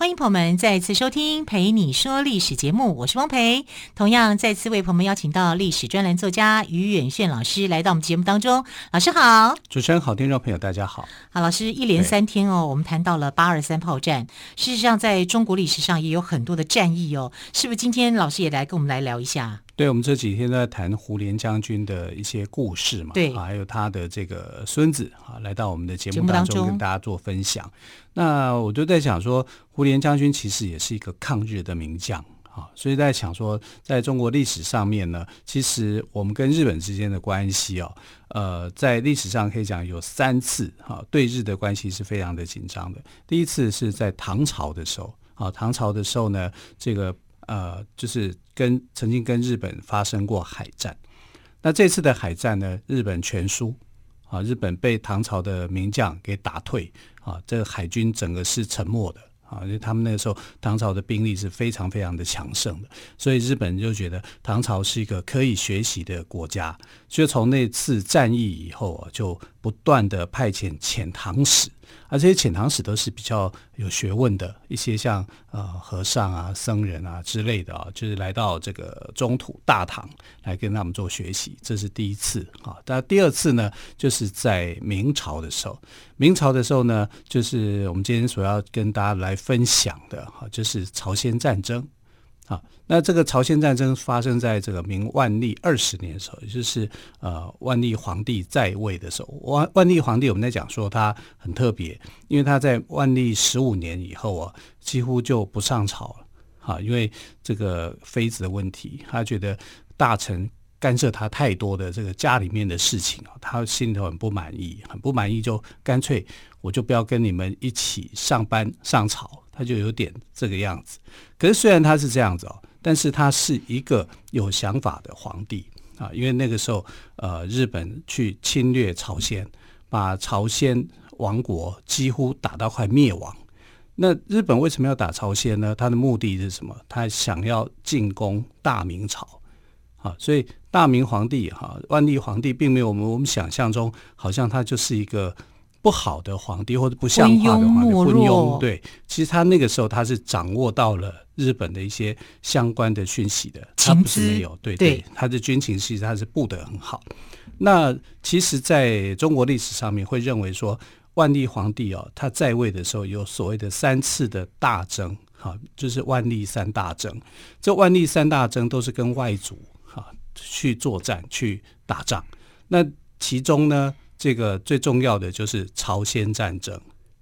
欢迎朋友们再次收听《陪你说历史》节目，我是汪培。同样再次为朋友们邀请到历史专栏作家于远炫老师来到我们节目当中。老师好，主持人好，听众朋友大家好。好，老师一连三天哦，我们谈到了八二三炮战。事实上，在中国历史上也有很多的战役哦，是不是？今天老师也来跟我们来聊一下。对，我们这几天在谈胡琏将军的一些故事嘛，对，还有他的这个孙子啊，来到我们的节目当中跟大家做分享。那我就在想说，胡琏将军其实也是一个抗日的名将啊，所以在想说，在中国历史上面呢，其实我们跟日本之间的关系哦，呃，在历史上可以讲有三次哈，对日的关系是非常的紧张的。第一次是在唐朝的时候啊，唐朝的时候呢，这个。呃，就是跟曾经跟日本发生过海战，那这次的海战呢，日本全输啊，日本被唐朝的名将给打退啊，这个海军整个是沉没的啊，因为他们那个时候唐朝的兵力是非常非常的强盛的，所以日本就觉得唐朝是一个可以学习的国家，所以从那次战役以后啊，就不断的派遣遣唐使。而这些遣唐使都是比较有学问的一些像呃和尚啊、僧人啊之类的啊，就是来到这个中土大唐来跟他们做学习，这是第一次啊。但第二次呢，就是在明朝的时候，明朝的时候呢，就是我们今天所要跟大家来分享的哈，就是朝鲜战争。啊，那这个朝鲜战争发生在这个明万历二十年的时候，也就是呃万历皇帝在位的时候。万万历皇帝我们在讲说他很特别，因为他在万历十五年以后啊，几乎就不上朝了。啊，因为这个妃子的问题，他觉得大臣干涉他太多的这个家里面的事情啊，他心头很不满意，很不满意，就干脆我就不要跟你们一起上班上朝。他就有点这个样子，可是虽然他是这样子哦，但是他是一个有想法的皇帝啊，因为那个时候呃，日本去侵略朝鲜，把朝鲜王国几乎打到快灭亡。那日本为什么要打朝鲜呢？他的目的是什么？他想要进攻大明朝啊，所以大明皇帝哈，万历皇帝并没有我们我们想象中，好像他就是一个。不好的皇帝或者不像话的皇帝，昏庸。对，其实他那个时候他是掌握到了日本的一些相关的讯息的，他不是没有。对对，他的军情其实他是布得很好。那其实在中国历史上面会认为说，万历皇帝哦，他在位的时候有所谓的三次的大征，哈，就是万历三大征。这万历三大征都是跟外族哈去作战去打仗。那其中呢，这个最重要的就是朝鲜战争，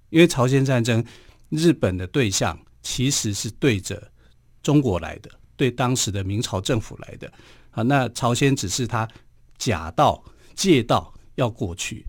因为朝鲜战争，日本的对象其实是对着中国来的，对当时的明朝政府来的。啊，那朝鲜只是他假道借道要过去。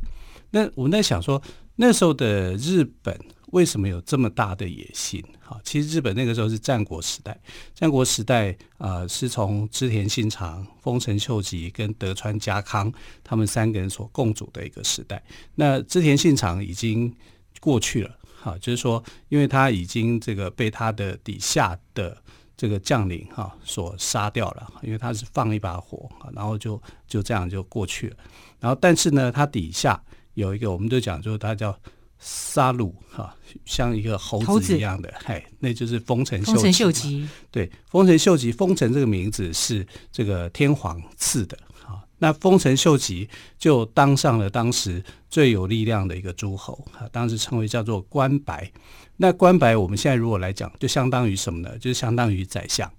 那我们在想说，那时候的日本。为什么有这么大的野心？哈，其实日本那个时候是战国时代，战国时代啊、是从织田信长、丰臣秀吉跟德川家康他们三个人所共主的一个时代。那织田信长已经过去了，哈，就是说，因为他已经这个被他的底下的这个将领哈所杀掉了，因为他是放一把火，然后就就这样就过去了。然后，但是呢，他底下有一个，我们就讲，就是他叫。杀戮哈，像一个猴子一样的，嘿，那就是丰臣秀吉。丰臣秀吉对，丰臣秀吉，丰臣这个名字是这个天皇赐的啊。那丰臣秀吉就当上了当时最有力量的一个诸侯啊，当时称为叫做关白。那关白我们现在如果来讲，就相当于什么呢？就是相当于宰相，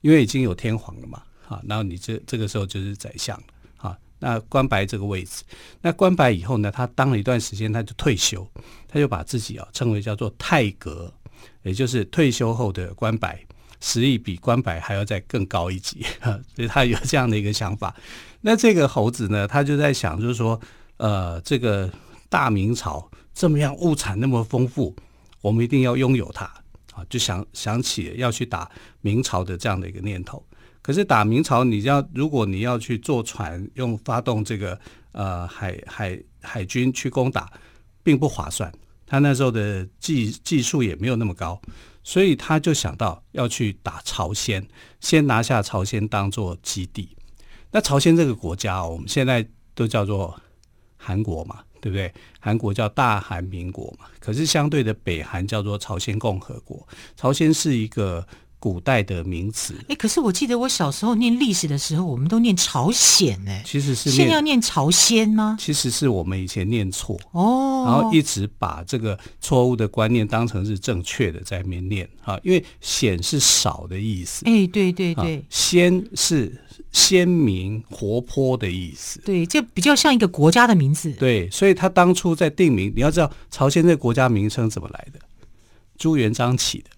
因为已经有天皇了嘛，啊，然后你这这个时候就是宰相。那关白这个位置，那关白以后呢，他当了一段时间，他就退休，他就把自己啊称为叫做太阁，也就是退休后的关白，实力比关白还要再更高一级，所以他有这样的一个想法。那这个猴子呢，他就在想，就是说，呃，这个大明朝这么样物产那么丰富，我们一定要拥有它啊，就想想起要去打明朝的这样的一个念头。可是打明朝，你要如果你要去坐船，用发动这个呃海海海军去攻打，并不划算。他那时候的技技术也没有那么高，所以他就想到要去打朝鲜，先拿下朝鲜当做基地。那朝鲜这个国家，我们现在都叫做韩国嘛，对不对？韩国叫大韩民国嘛，可是相对的北韩叫做朝鲜共和国。朝鲜是一个。古代的名词，哎，可是我记得我小时候念历史的时候，我们都念朝鲜呢。其实是现在要念朝鲜吗？其实是我们以前念错哦，然后一直把这个错误的观念当成是正确的在那边念啊，因为显是少的意思，哎，对对对，鲜是鲜明活泼的意思，对，这比较像一个国家的名字，对，所以他当初在定名，你要知道朝鲜这个国家名称怎么来的，朱元璋起的。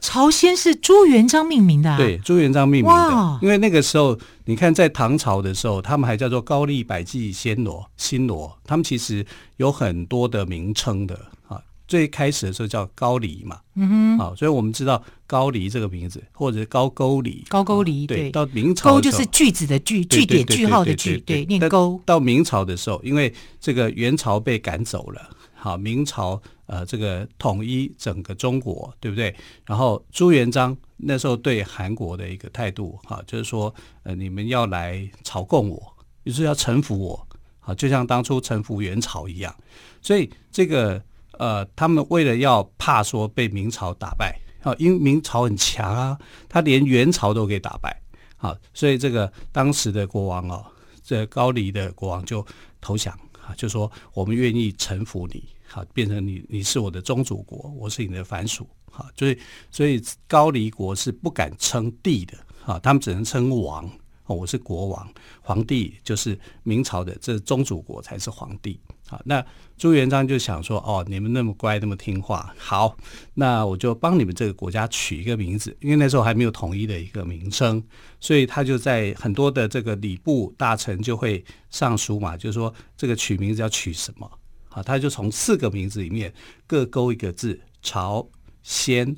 朝鲜是朱元璋命名的，啊，对，朱元璋命名的。哇因为那个时候，你看在唐朝的时候，他们还叫做高丽、百济、暹罗、新罗，他们其实有很多的名称的啊。最开始的时候叫高丽嘛，嗯哼，啊，所以我们知道高丽这个名字，或者是高句丽，高句丽，对，对，到明朝，勾就是句子的句，句点句号的句，对，念勾。到明朝的时候，因为这个元朝被赶走了。好，明朝呃，这个统一整个中国，对不对？然后朱元璋那时候对韩国的一个态度，哈，就是说，呃，你们要来朝贡我，就是要臣服我，好，就像当初臣服元朝一样。所以这个呃，他们为了要怕说被明朝打败，啊，因为明朝很强啊，他连元朝都给打败，好，所以这个当时的国王哦，这高丽的国王就投降。啊就说我们愿意臣服你，好，变成你，你是我的宗主国，我是你的藩属，好，所以所以高丽国是不敢称帝的，啊，他们只能称王，哦，我是国王，皇帝就是明朝的，这宗主国才是皇帝。好，那朱元璋就想说，哦，你们那么乖，那么听话，好，那我就帮你们这个国家取一个名字，因为那时候还没有统一的一个名称，所以他就在很多的这个礼部大臣就会上书嘛，就是说这个取名字要取什么？好，他就从四个名字里面各勾一个字，朝鲜，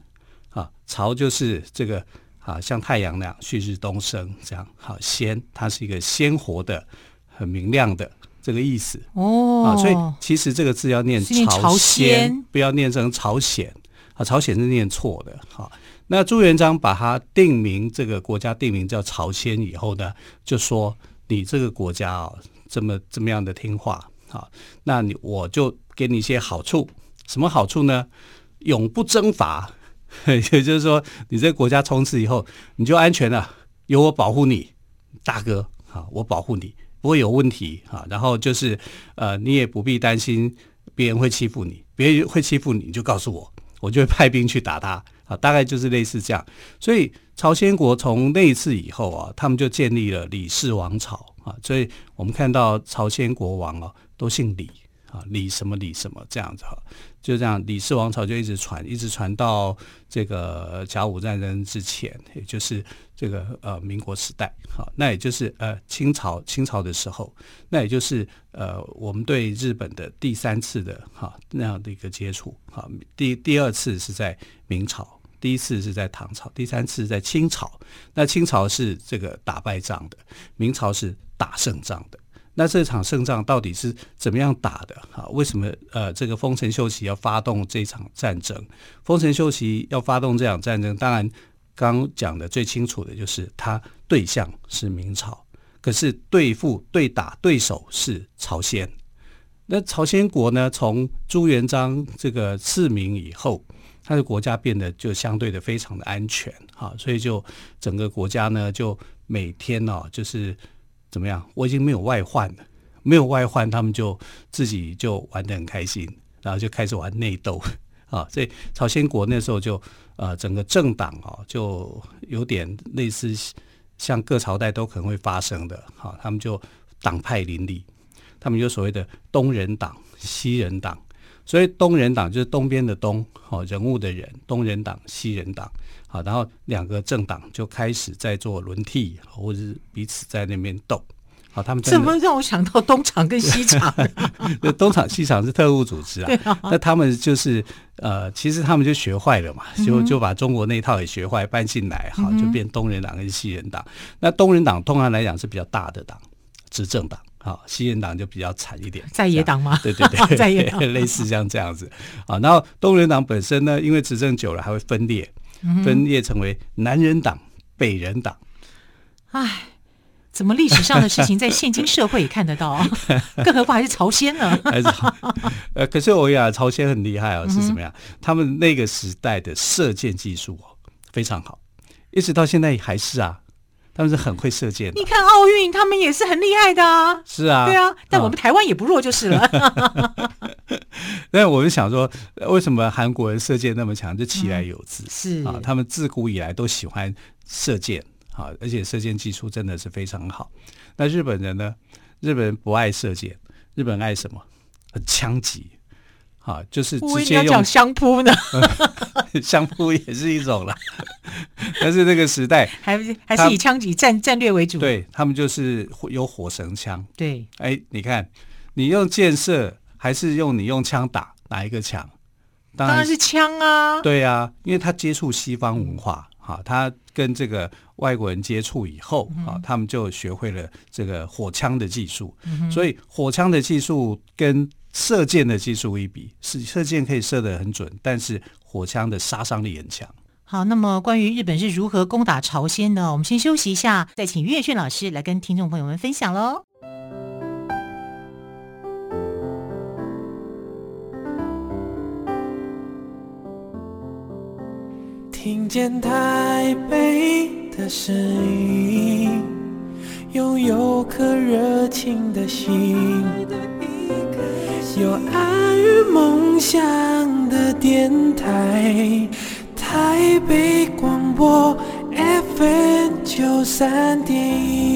啊，朝就是这个啊，像太阳那样旭日东升这样，好，鲜，它是一个鲜活的、很明亮的。这个意思哦，啊，所以其实这个字要念朝鲜，不要念成朝鲜啊，朝鲜是念错的。好，那朱元璋把它定名这个国家定名叫朝鲜以后呢，就说你这个国家啊，这么这么样的听话，好，那你我就给你一些好处，什么好处呢？永不征伐，也就是说，你这个国家从此以后你就安全了，有我保护你，大哥，好，我保护你。不会有问题啊，然后就是呃，你也不必担心别人会欺负你，别人会欺负你，你就告诉我，我就会派兵去打他啊，大概就是类似这样。所以朝鲜国从那一次以后啊，他们就建立了李氏王朝啊，所以我们看到朝鲜国王啊都姓李啊，李什么李什么这样子哈。就这样，李氏王朝就一直传，一直传到这个甲午战争之前，也就是这个呃民国时代，好，那也就是呃清朝清朝的时候，那也就是呃我们对日本的第三次的哈那样的一个接触，好，第第二次是在明朝，第一次是在唐朝，第三次在清朝，那清朝是这个打败仗的，明朝是打胜仗的。那这场胜仗到底是怎么样打的？哈，为什么呃这个丰臣秀吉要发动这场战争？丰臣秀吉要发动这场战争，当然刚讲的最清楚的就是他对象是明朝，可是对付对打对手是朝鲜。那朝鲜国呢，从朱元璋这个赐名以后，他的国家变得就相对的非常的安全，哈，所以就整个国家呢，就每天呢，就是。怎么样？我已经没有外患了，没有外患，他们就自己就玩得很开心，然后就开始玩内斗 啊。所以朝鲜国那时候就呃，整个政党啊，就有点类似像各朝代都可能会发生的哈。他们就党派林立，他们有所谓的东人党、西人党。所以东人党就是东边的东，好人物的人，东人党、西人党。好，然后两个政党就开始在做轮替，或者是彼此在那边斗。好，他们怎么让我想到东厂跟西厂？东厂西厂是特务组织啊。啊那他们就是呃，其实他们就学坏了嘛，就就把中国那一套也学坏，搬进来，好，就变东人党跟西人党。那东人党通常来讲是比较大的党，执政党。好，西人党就比较惨一点，在野党吗？对对对，在野党 类似像这样子啊。然后东人党本身呢，因为执政久了还会分裂，分裂成为南人党、北人党。哎，怎么历史上的事情在现今社会也看得到啊？更何况还是朝鲜呢？还是呃，可是我讲朝鲜很厉害哦，是怎么样？他们那个时代的射箭技术哦非常好，一直到现在还是啊。他们是很会射箭的。你看奥运，他们也是很厉害的啊。是啊，对啊，但我们台湾也不弱就是了。那我就想说，为什么韩国人射箭那么强？就其来有自，是啊，他们自古以来都喜欢射箭啊，而且射箭技术真的是非常好。那日本人呢？日本人不爱射箭，日本人爱什么？枪击。啊，就是直接用相扑呢，相扑也是一种了。但是那个时代 还还是以枪击战战略为主，对他们就是有火绳枪。对，哎，你看，你用箭射还是用你用枪打，哪一个强？当然是枪啊。对啊，因为他接触西方文化，哈、嗯，他跟这个外国人接触以后，啊、嗯，他们就学会了这个火枪的技术。嗯、所以火枪的技术跟射箭的技术一比，是射箭可以射得很准，但是火枪的杀伤力很强。好，那么关于日本是如何攻打朝鲜的，我们先休息一下，再请于远逊老师来跟听众朋友们分享喽。听见台北的声音，拥有颗热情的心。有爱与梦想的电台，台北广播 FM 九三点一。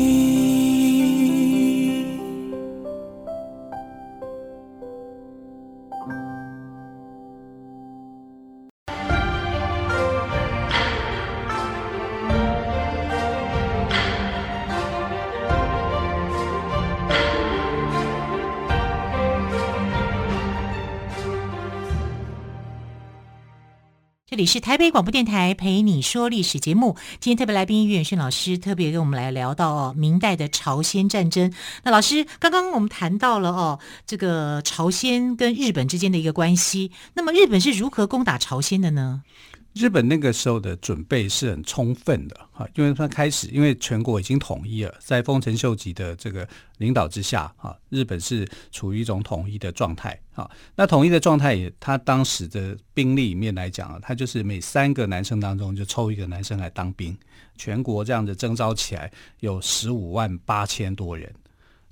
是台北广播电台陪你说历史节目。今天特别来宾于远逊老师特别跟我们来聊到哦，明代的朝鲜战争。那老师刚刚我们谈到了哦，这个朝鲜跟日本之间的一个关系。那么日本是如何攻打朝鲜的呢？日本那个时候的准备是很充分的哈，因为他开始，因为全国已经统一了，在丰臣秀吉的这个领导之下哈，日本是处于一种统一的状态哈。那统一的状态也，他当时的兵力里面来讲啊，他就是每三个男生当中就抽一个男生来当兵，全国这样子征召起来有十五万八千多人，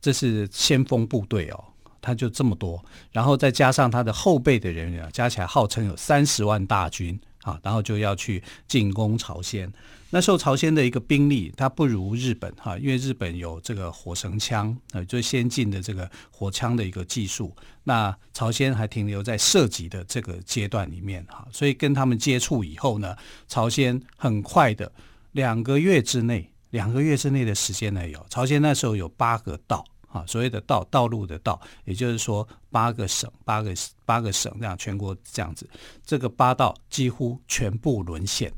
这是先锋部队哦，他就这么多，然后再加上他的后备的人员，加起来号称有三十万大军。啊，然后就要去进攻朝鲜。那时候朝鲜的一个兵力，它不如日本哈，因为日本有这个火绳枪，呃，最先进的这个火枪的一个技术。那朝鲜还停留在射击的这个阶段里面哈，所以跟他们接触以后呢，朝鲜很快的两个月之内，两个月之内的时间内有，朝鲜那时候有八个道。啊，所谓的道道路的道，也就是说八个省、八个八个省这样全国这样子，这个八道几乎全部沦陷，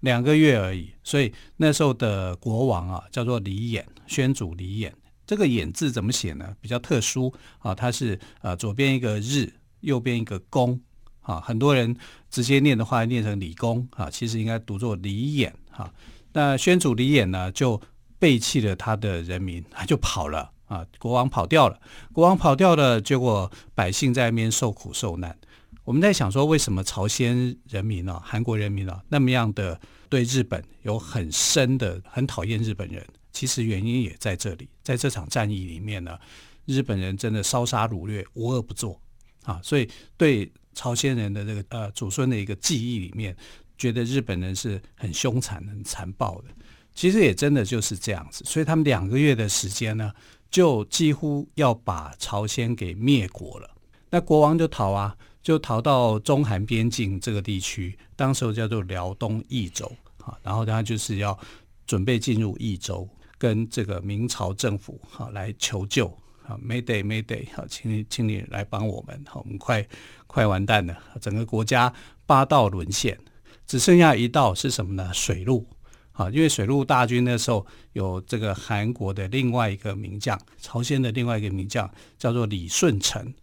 两个月而已。所以那时候的国王啊，叫做李偃，宣祖李偃。这个偃字怎么写呢？比较特殊啊，它是呃左边一个日，右边一个公啊。很多人直接念的话念成李公啊，其实应该读作李偃哈。那宣祖李偃呢，就背弃了他的人民，他就跑了。啊，国王跑掉了，国王跑掉了，结果百姓在那边受苦受难。我们在想说，为什么朝鲜人民啊，韩国人民啊，那么样的对日本有很深的、很讨厌日本人？其实原因也在这里，在这场战役里面呢，日本人真的烧杀掳掠，无恶不作啊！所以对朝鲜人的这个呃祖孙的一个记忆里面，觉得日本人是很凶残、很残暴的。其实也真的就是这样子，所以他们两个月的时间呢。就几乎要把朝鲜给灭国了，那国王就逃啊，就逃到中韩边境这个地区，当时叫做辽东益州啊，然后他就是要准备进入益州。跟这个明朝政府哈来求救啊，Mayday Mayday，好，请你请你来帮我们，好，我们快快完蛋了，整个国家八道沦陷，只剩下一道是什么呢？水路。啊，因为水陆大军那时候有这个韩国的另外一个名将，朝鲜的另外一个名将叫做李舜臣。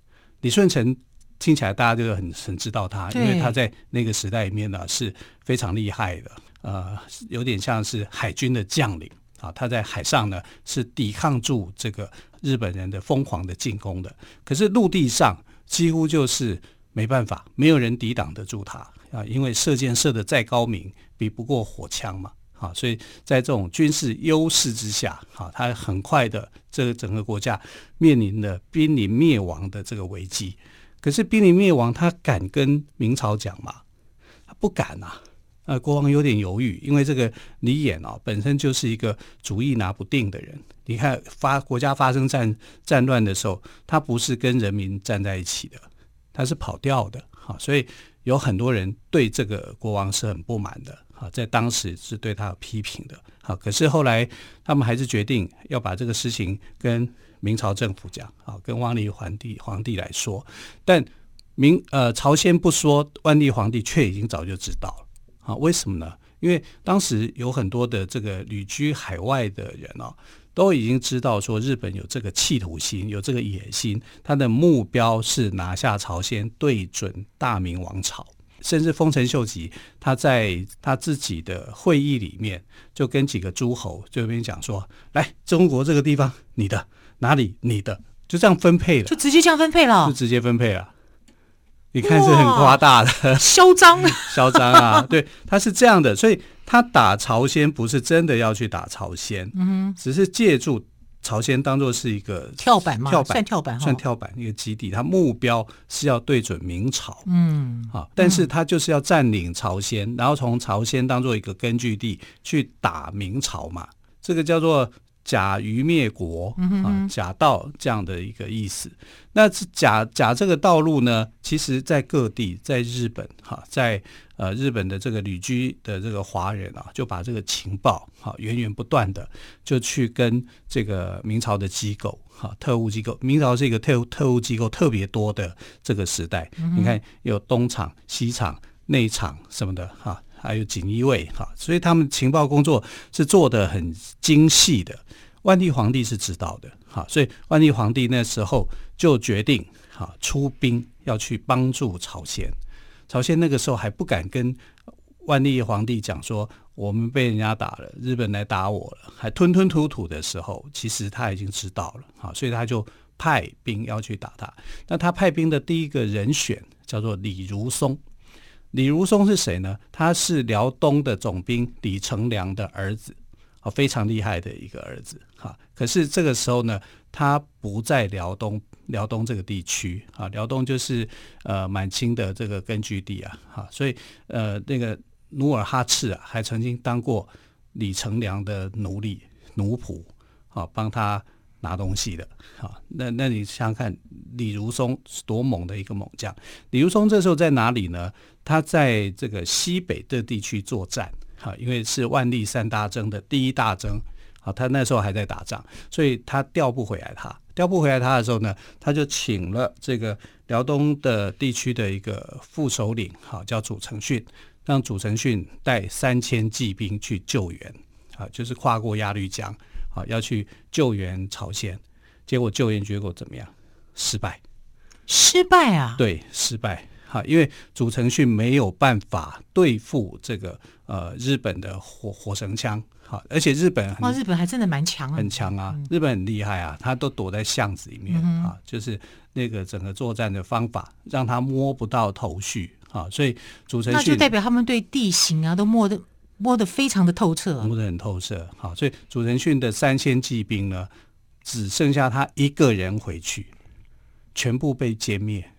李舜臣听起来大家就很很知道他，因为他在那个时代里面呢是非常厉害的，呃，有点像是海军的将领啊。他在海上呢是抵抗住这个日本人的疯狂的进攻的，可是陆地上几乎就是没办法，没有人抵挡得住他啊，因为射箭射得再高明，比不过火枪嘛。好，所以在这种军事优势之下，好，他很快的这个整个国家面临了濒临灭亡的这个危机。可是濒临灭亡，他敢跟明朝讲吗？他不敢啊。呃，国王有点犹豫，因为这个李偃啊，本身就是一个主意拿不定的人。你看发国家发生战战乱的时候，他不是跟人民站在一起的，他是跑掉的。好，所以有很多人对这个国王是很不满的。啊，在当时是对他有批评的。好，可是后来他们还是决定要把这个事情跟明朝政府讲，啊，跟万历皇帝皇帝来说。但明呃朝鲜不说，万历皇帝却已经早就知道了。啊，为什么呢？因为当时有很多的这个旅居海外的人啊，都已经知道说日本有这个企图心，有这个野心，他的目标是拿下朝鲜，对准大明王朝。甚至丰臣秀吉，他在他自己的会议里面，就跟几个诸侯这边讲说：“来，中国这个地方，你的哪里你的，就这样分配了，就直接这样分配了，就直接分配了。你看是很夸大的，嚣张，嚣张啊！对，他是这样的，所以他打朝鲜不是真的要去打朝鲜，嗯，只是借助。”朝鲜当做是一个跳板嘛，跳板算跳板，算跳板一个基地，它目标是要对准明朝，嗯，啊，但是它就是要占领朝鲜，然后从朝鲜当做一个根据地去打明朝嘛，这个叫做假于灭国啊，假道这样的一个意思。那假假这个道路呢，其实在各地，在日本哈，在。呃，日本的这个旅居的这个华人啊，就把这个情报哈、啊、源源不断的就去跟这个明朝的机构哈、啊、特务机构，明朝是一个特务特务机构特别多的这个时代。嗯、你看有东厂、西厂、内厂什么的哈、啊，还有锦衣卫哈、所以他们情报工作是做得很精细的。万历皇帝是知道的哈、所以万历皇帝那时候就决定哈、出兵要去帮助朝鲜。朝鲜那个时候还不敢跟万历皇帝讲说，我们被人家打了，日本来打我了，还吞吞吐吐的时候，其实他已经知道了，哈，所以他就派兵要去打他。那他派兵的第一个人选叫做李如松，李如松是谁呢？他是辽东的总兵李成梁的儿子，啊，非常厉害的一个儿子，哈。可是这个时候呢，他不在辽东。辽东这个地区啊，辽东就是呃满清的这个根据地啊，哈，所以呃那个努尔哈赤啊，还曾经当过李成梁的奴隶奴仆，啊，帮他拿东西的，好，那那你想想看，李如松是多猛的一个猛将。李如松这时候在哪里呢？他在这个西北的地区作战，哈，因为是万历三大征的第一大征，好，他那时候还在打仗，所以他调不回来他。调不回来他的时候呢，他就请了这个辽东的地区的一个副首领，好，叫祖承训，让祖承训带三千骑兵去救援，啊，就是跨过鸭绿江，啊，要去救援朝鲜。结果救援结果怎么样？失败，失败啊？对，失败。哈，因为主程序没有办法对付这个呃日本的火火绳枪。好，而且日本哇，日本还真的蛮强，啊很强啊！日本很厉害啊，他都躲在巷子里面、嗯、啊，就是那个整个作战的方法让他摸不到头绪啊，所以主程序那就代表他们对地形啊都摸得摸得非常的透彻，摸得很透彻。好，所以祖承训的三千骑兵呢，只剩下他一个人回去，全部被歼灭。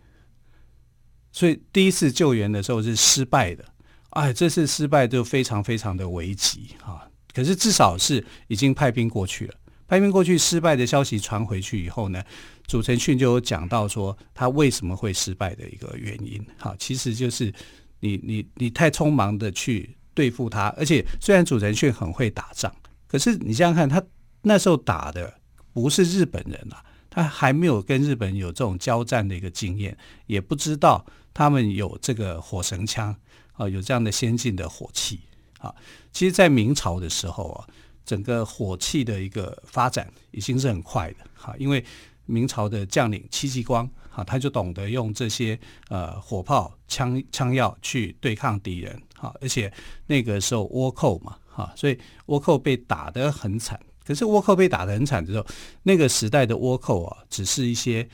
所以第一次救援的时候是失败的，哎，这次失败就非常非常的危急啊。可是至少是已经派兵过去了，派兵过去失败的消息传回去以后呢，祖承训就有讲到说他为什么会失败的一个原因。好，其实就是你你你太匆忙的去对付他，而且虽然祖承训很会打仗，可是你想想看，他那时候打的不是日本人啊，他还没有跟日本有这种交战的一个经验，也不知道他们有这个火绳枪啊，有这样的先进的火器啊。其实，在明朝的时候啊，整个火器的一个发展已经是很快的哈，因为明朝的将领戚继光啊，他就懂得用这些呃火炮、枪枪药去对抗敌人好，而且那个时候倭寇嘛哈，所以倭寇被打得很惨。可是倭寇被打得很惨的时候，那个时代的倭寇啊，只是一些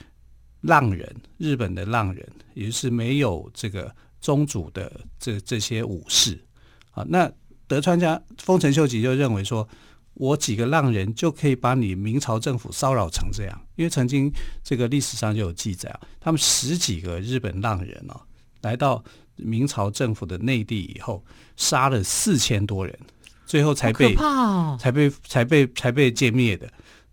浪人，日本的浪人，也就是没有这个宗主的这这些武士啊。那德川家丰臣秀吉就认为说，我几个浪人就可以把你明朝政府骚扰成这样，因为曾经这个历史上就有记载啊，他们十几个日本浪人啊，来到明朝政府的内地以后，杀了四千多人。最后才被，哦、才被，才被，才被歼灭的。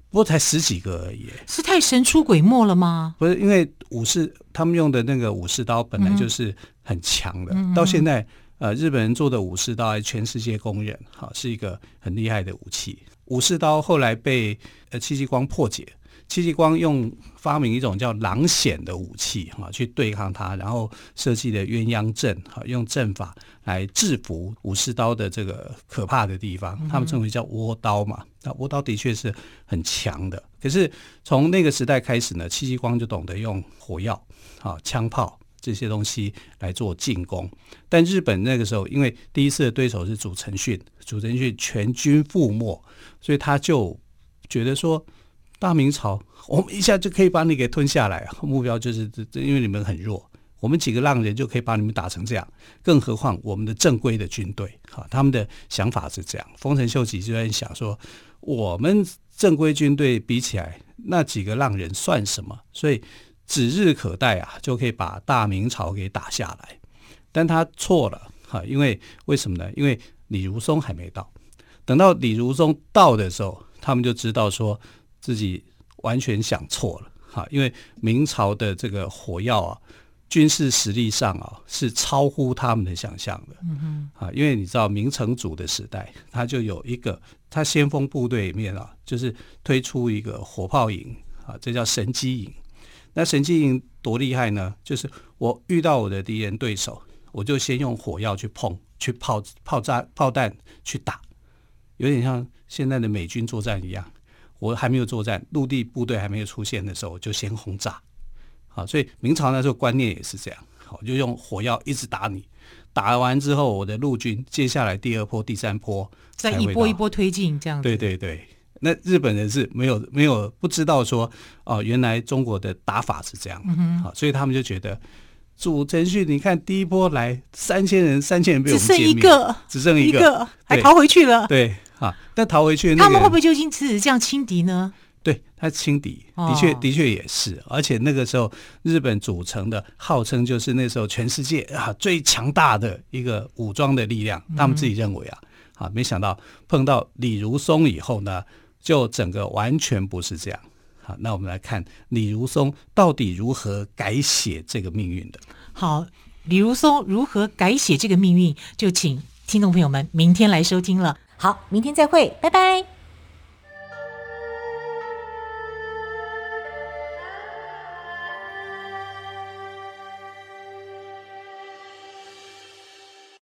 不过才十几个而已，是太神出鬼没了吗？不是，因为武士他们用的那个武士刀本来就是很强的，嗯、到现在呃，日本人做的武士刀还全世界公认，哈，是一个很厉害的武器。武士刀后来被呃戚继光破解。戚继光用发明一种叫狼筅的武器哈，去对抗他，然后设计的鸳鸯阵哈，用阵法来制服武士刀的这个可怕的地方，他们称为叫倭刀嘛。那倭刀的确是很强的，可是从那个时代开始呢，戚继光就懂得用火药啊、枪炮这些东西来做进攻。但日本那个时候，因为第一次的对手是主承训，主承训全军覆没，所以他就觉得说。大明朝，我们一下就可以把你给吞下来，目标就是这，因为你们很弱，我们几个浪人就可以把你们打成这样，更何况我们的正规的军队，哈，他们的想法是这样。丰臣秀吉就在想说，我们正规军队比起来，那几个浪人算什么？所以指日可待啊，就可以把大明朝给打下来。但他错了，哈，因为为什么呢？因为李如松还没到，等到李如松到的时候，他们就知道说。自己完全想错了哈，因为明朝的这个火药啊，军事实力上啊是超乎他们的想象的。嗯哼，啊，因为你知道明成祖的时代，他就有一个他先锋部队里面啊，就是推出一个火炮营啊，这叫神机营。那神机营多厉害呢？就是我遇到我的敌人对手，我就先用火药去碰，去炮炮炸炮弹去打，有点像现在的美军作战一样。我还没有作战，陆地部队还没有出现的时候，我就先轰炸。好，所以明朝那时候观念也是这样，好，就用火药一直打你，打完之后，我的陆军接下来第二波、第三波再一波一波推进，这样子。对对对，那日本人是没有 没有不知道说哦，原来中国的打法是这样，嗯，好，所以他们就觉得主程序，你看第一波来三千人，三千人被我们只剩一个，只剩一个，还逃回去了，对。啊！但逃回去，那个，他们会不会就因此这样轻敌呢？对，他轻敌，的确，的确也是。而且那个时候，日本组成的号称就是那时候全世界啊最强大的一个武装的力量，他们自己认为啊，啊，没想到碰到李如松以后呢，就整个完全不是这样。好，那我们来看李如松到底如何改写这个命运的。好，李如松如何改写这个命运，就请听众朋友们明天来收听了。好，明天再会，拜拜。